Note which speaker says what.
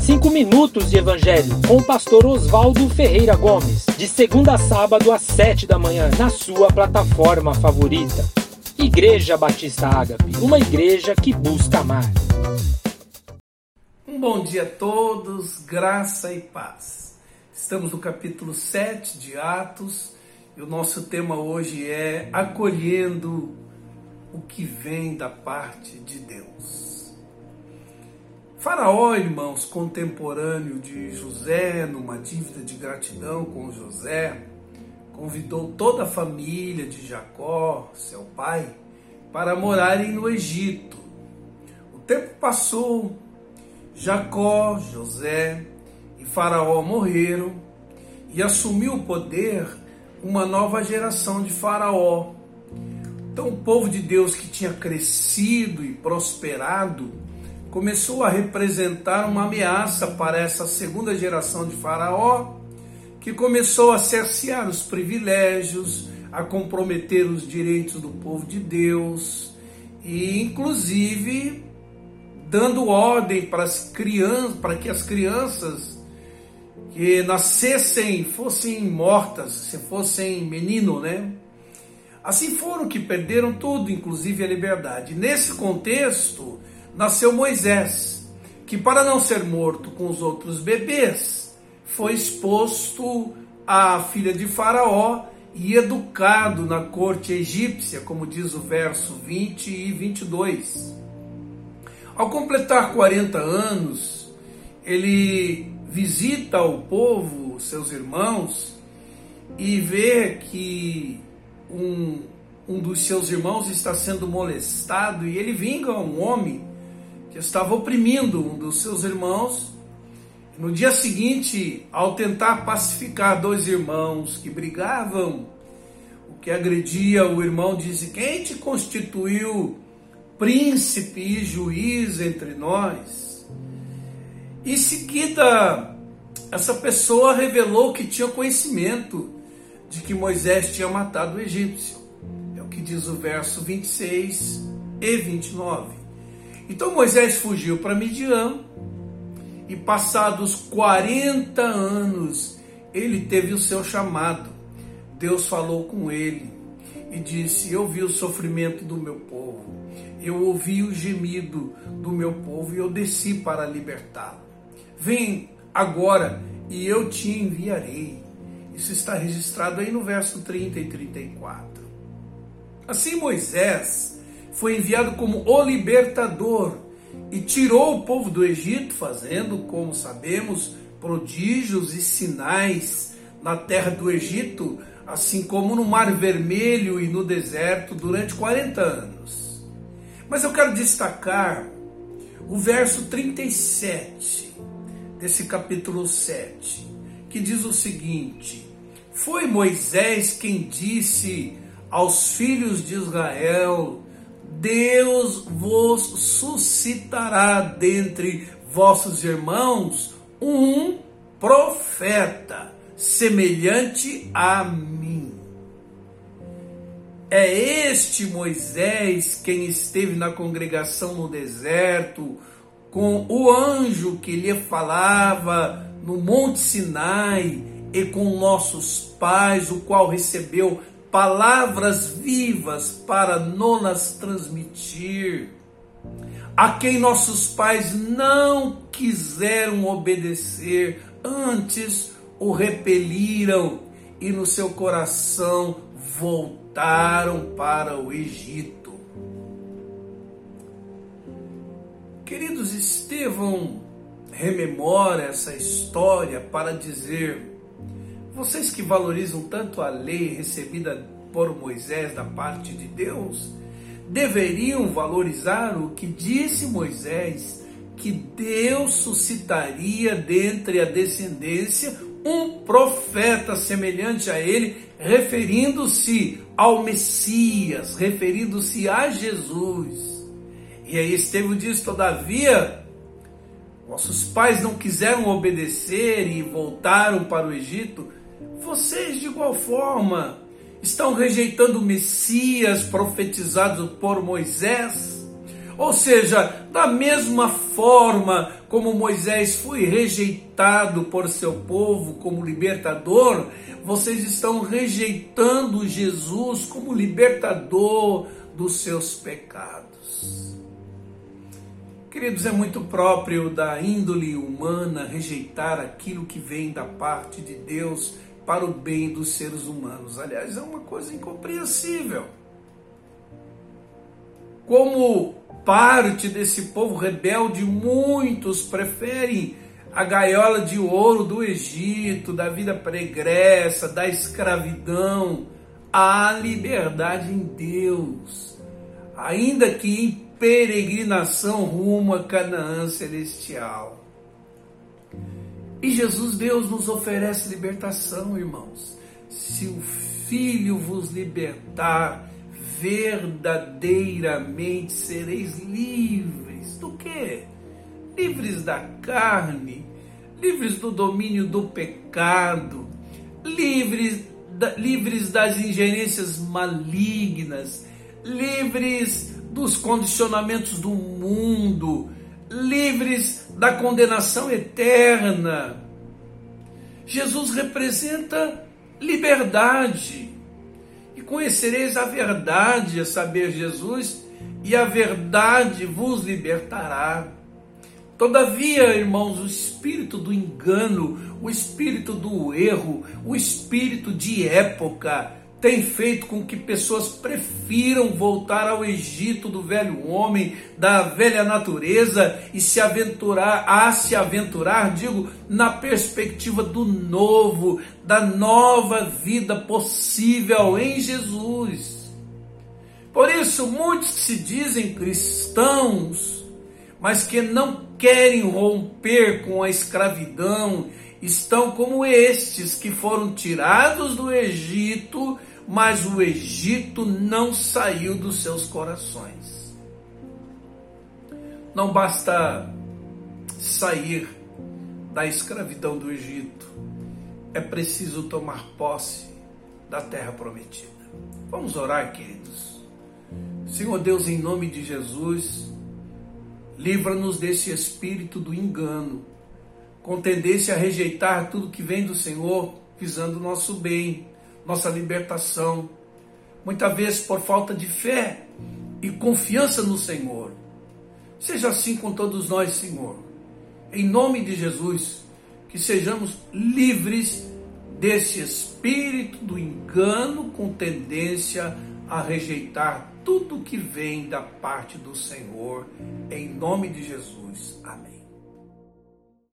Speaker 1: Cinco minutos de Evangelho com o pastor Oswaldo Ferreira Gomes, de segunda a sábado às sete da manhã, na sua plataforma favorita. Igreja Batista Ágape, uma igreja que busca amar.
Speaker 2: Um bom dia a todos, graça e paz. Estamos no capítulo 7 de Atos e o nosso tema hoje é acolhendo o que vem da parte de Deus. Faraó, irmãos, contemporâneo de José, numa dívida de gratidão com José, convidou toda a família de Jacó, seu pai, para morarem no Egito. O tempo passou, Jacó, José e Faraó morreram e assumiu o poder uma nova geração de Faraó. Então, o povo de Deus que tinha crescido e prosperado começou a representar uma ameaça para essa segunda geração de Faraó, que começou a cercear os privilégios, a comprometer os direitos do povo de Deus e, inclusive, dando ordem para as crianças, para que as crianças que nascessem fossem mortas, se fossem menino, né? Assim foram que perderam tudo, inclusive a liberdade. Nesse contexto, nasceu Moisés, que para não ser morto com os outros bebês, foi exposto à filha de Faraó e educado na corte egípcia, como diz o verso 20 e 22. Ao completar 40 anos, ele visita o povo, seus irmãos, e vê que um, um dos seus irmãos está sendo molestado e ele vinga um homem que estava oprimindo um dos seus irmãos. No dia seguinte, ao tentar pacificar dois irmãos que brigavam, o que agredia o irmão disse: Quem te constituiu príncipe e juiz entre nós? Em seguida, essa pessoa revelou que tinha conhecimento de que Moisés tinha matado o egípcio. É o que diz o verso 26 e 29. Então Moisés fugiu para Midian e passados 40 anos ele teve o seu chamado. Deus falou com ele e disse: Eu vi o sofrimento do meu povo, eu ouvi o gemido do meu povo e eu desci para libertá-lo. Vem agora e eu te enviarei. Isso está registrado aí no verso 30 e 34. Assim Moisés foi enviado como o libertador e tirou o povo do Egito, fazendo, como sabemos, prodígios e sinais na terra do Egito, assim como no Mar Vermelho e no deserto durante 40 anos. Mas eu quero destacar o verso 37 desse capítulo 7, que diz o seguinte: Foi Moisés quem disse aos filhos de Israel: Deus vos suscitará dentre vossos irmãos um profeta semelhante a mim. É este Moisés quem esteve na congregação no deserto, com o anjo que lhe falava no Monte Sinai e com nossos pais, o qual recebeu palavras vivas para nos transmitir, a quem nossos pais não quiseram obedecer, antes o repeliram e no seu coração voltaram para o Egito. Queridos, Estevão rememora essa história para dizer: vocês que valorizam tanto a lei recebida por Moisés da parte de Deus, deveriam valorizar o que disse Moisés, que Deus suscitaria dentre a descendência um profeta semelhante a ele, referindo-se ao Messias, referindo-se a Jesus. E aí Estevão diz: Todavia, vossos pais não quiseram obedecer e voltaram para o Egito, vocês de igual forma estão rejeitando o Messias profetizado por Moisés. Ou seja, da mesma forma como Moisés foi rejeitado por seu povo como libertador, vocês estão rejeitando Jesus como libertador dos seus pecados. Queridos, é muito próprio da índole humana rejeitar aquilo que vem da parte de Deus para o bem dos seres humanos. Aliás, é uma coisa incompreensível. Como parte desse povo rebelde, muitos preferem a gaiola de ouro do Egito, da vida pregressa, da escravidão, à liberdade em Deus, ainda que em peregrinação rumo a Canaã celestial. E Jesus, Deus, nos oferece libertação, irmãos. Se o Filho vos libertar, verdadeiramente sereis livres. Do que? Livres da carne, livres do domínio do pecado, livres, da, livres das ingerências malignas, livres dos condicionamentos do mundo, livres da condenação eterna. Jesus representa liberdade conhecereis a verdade, a saber, Jesus, e a verdade vos libertará. Todavia, irmãos, o espírito do engano, o espírito do erro, o espírito de época, tem feito com que pessoas prefiram voltar ao Egito do velho homem, da velha natureza e se aventurar, a se aventurar, digo, na perspectiva do novo, da nova vida possível em Jesus. Por isso, muitos que se dizem cristãos, mas que não querem romper com a escravidão, estão como estes que foram tirados do Egito mas o Egito não saiu dos seus corações. Não basta sair da escravidão do Egito, é preciso tomar posse da terra prometida. Vamos orar, queridos. Senhor Deus, em nome de Jesus, livra-nos desse espírito do engano, com tendência a rejeitar tudo que vem do Senhor, visando o nosso bem nossa libertação, muitas vezes por falta de fé e confiança no Senhor. Seja assim com todos nós, Senhor. Em nome de Jesus, que sejamos livres desse espírito do engano com tendência a rejeitar tudo que vem da parte do Senhor. Em nome de Jesus. Amém.